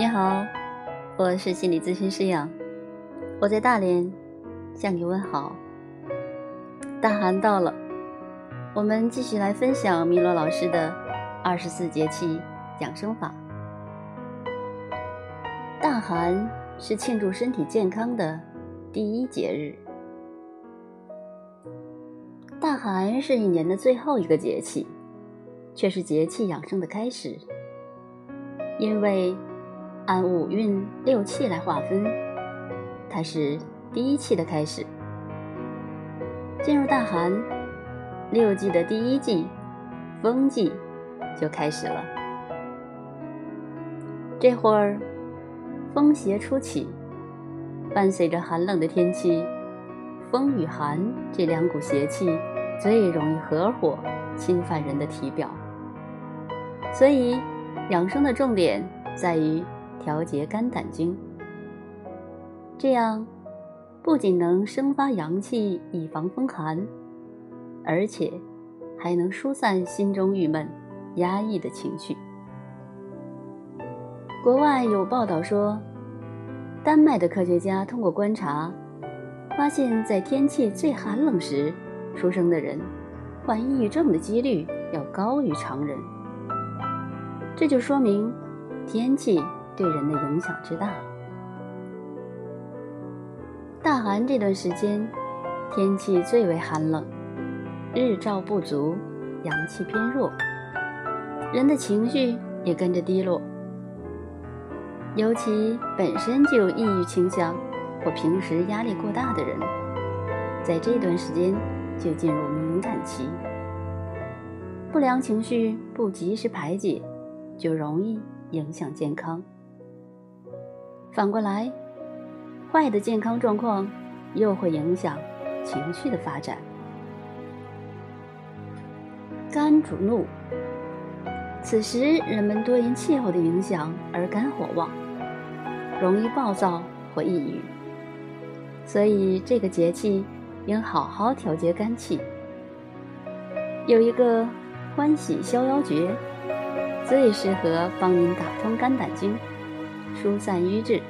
你好，我是心理咨询师杨，我在大连向你问好。大寒到了，我们继续来分享米罗老师的二十四节气养生法。大寒是庆祝身体健康的第一节日，大寒是一年的最后一个节气，却是节气养生的开始，因为。按五运六气来划分，它是第一气的开始。进入大寒，六季的第一季风季就开始了。这会儿风邪初起，伴随着寒冷的天气，风与寒这两股邪气最容易合伙侵犯人的体表，所以养生的重点在于。调节肝胆经，这样不仅能生发阳气以防风寒，而且还能疏散心中郁闷、压抑的情绪。国外有报道说，丹麦的科学家通过观察，发现，在天气最寒冷时出生的人，患抑郁症的几率要高于常人。这就说明天气。对人的影响之大。大寒这段时间，天气最为寒冷，日照不足，阳气偏弱，人的情绪也跟着低落。尤其本身就有抑郁倾向或平时压力过大的人，在这段时间就进入敏感期，不良情绪不及时排解，就容易影响健康。反过来，坏的健康状况又会影响情绪的发展。肝主怒，此时人们多因气候的影响而肝火旺，容易暴躁或抑郁，所以这个节气应好好调节肝气。有一个欢喜逍遥诀，最适合帮您打通肝胆经。疏散瘀滞，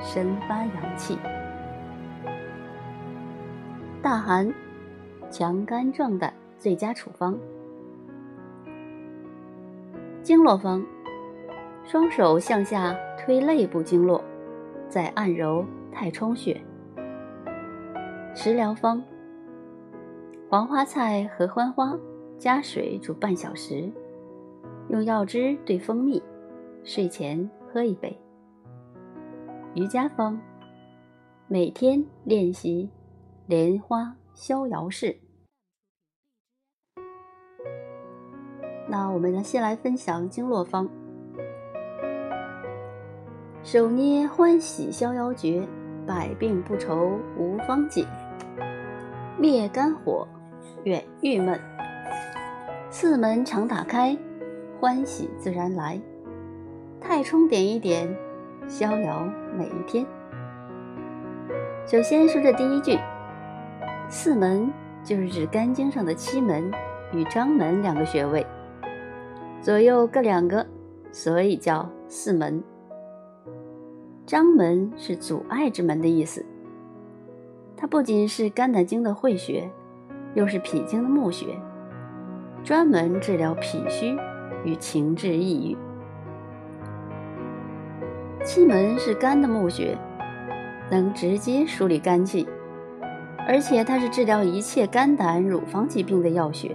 生发阳气。大寒，强肝壮胆最佳处方。经络方：双手向下推肋部经络，再按揉太冲穴。食疗方：黄花菜、合欢花加水煮半小时，用药汁兑蜂蜜，睡前喝一杯。瑜伽方，每天练习莲花逍遥式。那我们呢，先来分享经络方：手捏欢喜逍遥诀，百病不愁无方解，灭肝火，远郁闷。四门常打开，欢喜自然来。太冲点一点。逍遥每一天。首先说这第一句，四门就是指肝经上的七门与章门两个穴位，左右各两个，所以叫四门。章门是阻碍之门的意思，它不仅是肝胆经的会穴，又是脾经的募穴，专门治疗脾虚与情志抑郁。气门是肝的募穴，能直接梳理肝气，而且它是治疗一切肝胆乳房疾病的要穴。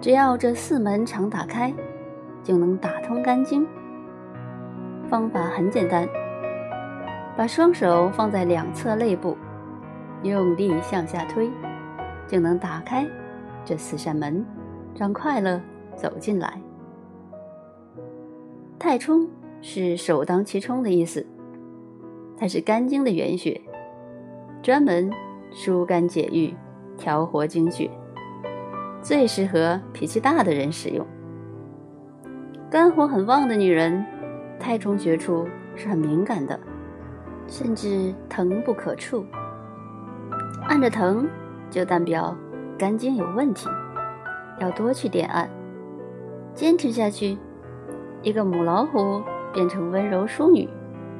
只要这四门常打开，就能打通肝经。方法很简单，把双手放在两侧肋部，用力向下推，就能打开这四扇门，让快乐走进来。太冲。是首当其冲的意思，它是肝经的原穴，专门疏肝解郁、调活经血，最适合脾气大的人使用。肝火很旺的女人，太冲穴处是很敏感的，甚至疼不可触。按着疼，就代表肝经有问题，要多去点按，坚持下去，一个母老虎。变成温柔淑女，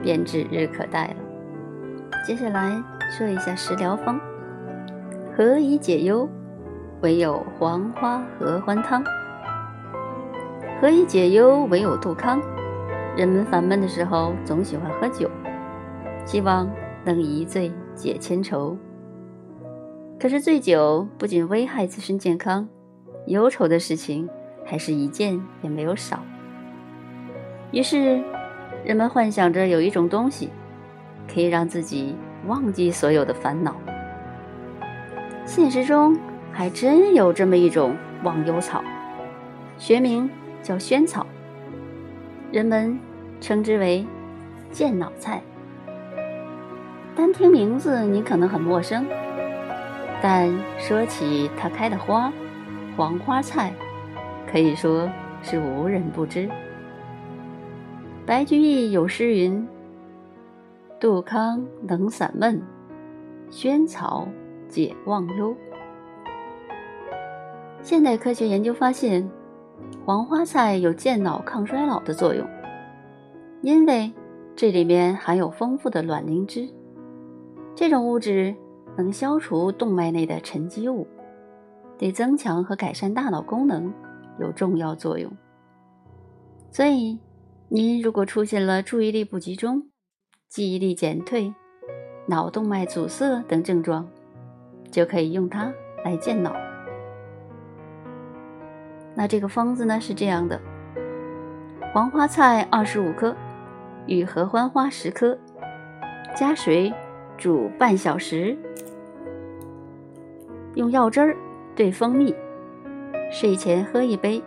便指日可待了。接下来说一下食疗方，何以解忧？唯有黄花合欢汤。何以解忧？唯有杜康。人们烦闷的时候总喜欢喝酒，希望能一醉解千愁。可是醉酒不仅危害自身健康，忧愁的事情还是一件也没有少。于是，人们幻想着有一种东西，可以让自己忘记所有的烦恼。现实中还真有这么一种忘忧草，学名叫萱草，人们称之为健脑菜。单听名字，你可能很陌生。但说起它开的花，黄花菜，可以说是无人不知。白居易有诗云：“杜康能散闷，萱草解忘忧。”现代科学研究发现，黄花菜有健脑抗衰老的作用，因为这里面含有丰富的卵磷脂，这种物质。能消除动脉内的沉积物，对增强和改善大脑功能有重要作用。所以，您如果出现了注意力不集中、记忆力减退、脑动脉阻塞等症状，就可以用它来健脑。那这个方子呢是这样的：黄花菜二十五克，与合欢花十克，加水。煮半小时，用药汁儿兑蜂蜜，睡前喝一杯。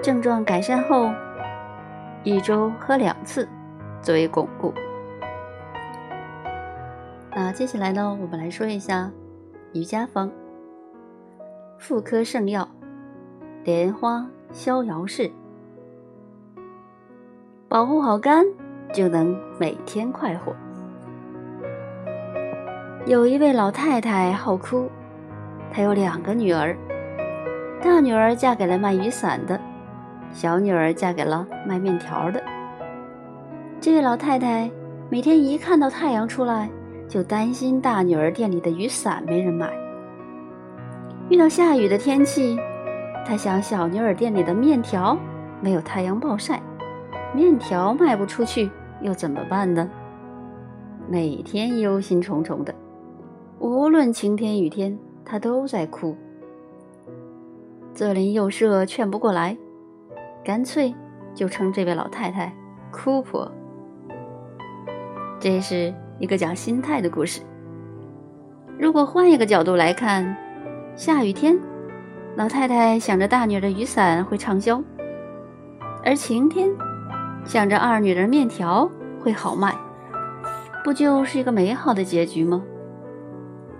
症状改善后，一周喝两次，作为巩固。那接下来呢，我们来说一下瑜伽方：妇科圣药莲花逍遥式，保护好肝，就能每天快活。有一位老太太好哭，她有两个女儿，大女儿嫁给了卖雨伞的，小女儿嫁给了卖面条的。这位老太太每天一看到太阳出来，就担心大女儿店里的雨伞没人买；遇到下雨的天气，她想小女儿店里的面条没有太阳暴晒，面条卖不出去又怎么办呢？每天忧心忡忡的。无论晴天雨天，他都在哭。左邻右舍劝不过来，干脆就称这位老太太“哭婆”。这是一个讲心态的故事。如果换一个角度来看，下雨天，老太太想着大女儿的雨伞会畅销；而晴天，想着二女儿面条会好卖，不就是一个美好的结局吗？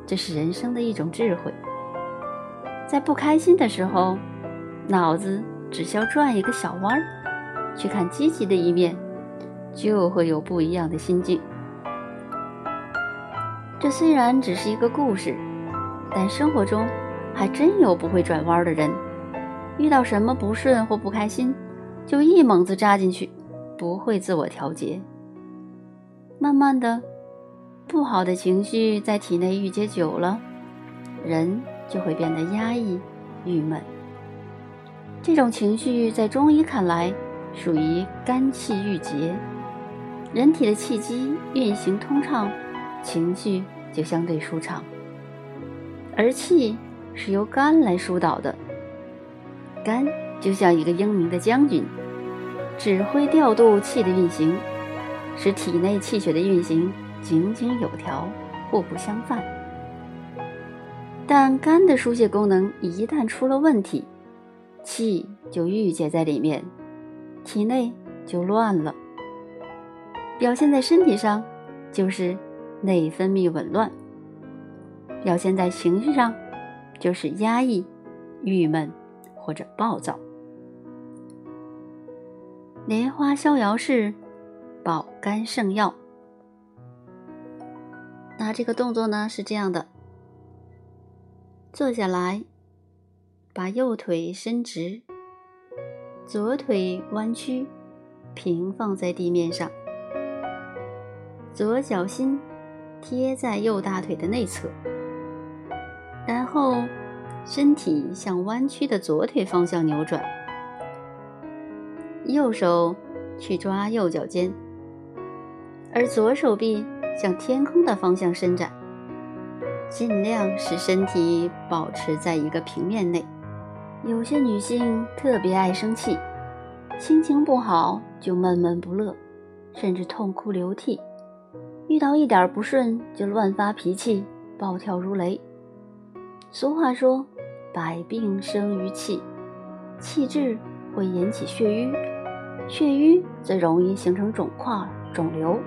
这是人生的一种智慧，在不开心的时候，脑子只需要转一个小弯儿，去看积极的一面，就会有不一样的心境。这虽然只是一个故事，但生活中还真有不会转弯的人，遇到什么不顺或不开心，就一猛子扎进去，不会自我调节，慢慢的。不好的情绪在体内郁结久了，人就会变得压抑、郁闷。这种情绪在中医看来属于肝气郁结，人体的气机运行通畅，情绪就相对舒畅。而气是由肝来疏导的，肝就像一个英明的将军，指挥调度气的运行，使体内气血的运行。井井有条，互不相犯。但肝的疏泄功能一旦出了问题，气就郁结在里面，体内就乱了。表现在身体上，就是内分泌紊乱；表现在情绪上，就是压抑、郁闷或者暴躁。莲花逍遥式，保肝圣药。那这个动作呢是这样的：坐下来，把右腿伸直，左腿弯曲，平放在地面上，左脚心贴在右大腿的内侧，然后身体向弯曲的左腿方向扭转，右手去抓右脚尖，而左手臂向天空的方向伸展，尽量使身体保持在一个平面内。有些女性特别爱生气，心情不好就闷闷不乐，甚至痛哭流涕；遇到一点不顺就乱发脾气，暴跳如雷。俗话说：“百病生于气，气滞会引起血瘀，血瘀则容易形成肿块、肿瘤。”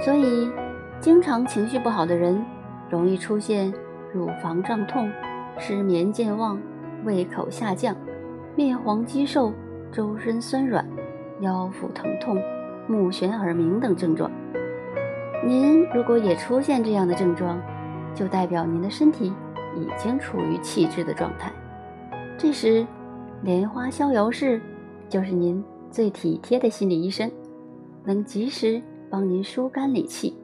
所以，经常情绪不好的人，容易出现乳房胀痛、失眠健忘。胃口下降、面黄肌瘦、周身酸软、腰腹疼痛、目眩耳鸣等症状。您如果也出现这样的症状，就代表您的身体已经处于气滞的状态。这时，莲花逍遥式就是您最体贴的心理医生，能及时帮您疏肝理气，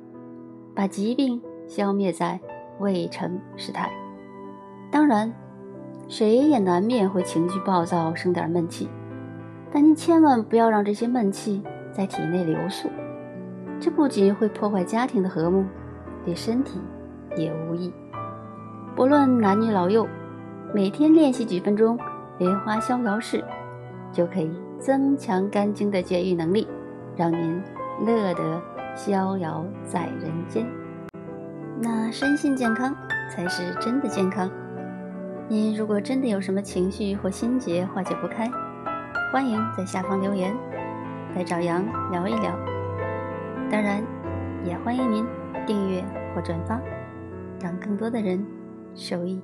把疾病消灭在未成时态。当然。谁也难免会情绪暴躁，生点闷气，但您千万不要让这些闷气在体内流宿，这不仅会破坏家庭的和睦，对身体也无益。不论男女老幼，每天练习几分钟莲花逍遥式，就可以增强肝经的解郁能力，让您乐得逍遥在人间。那身心健康才是真的健康。您如果真的有什么情绪或心结化解不开，欢迎在下方留言，来找杨聊一聊。当然，也欢迎您订阅或转发，让更多的人受益。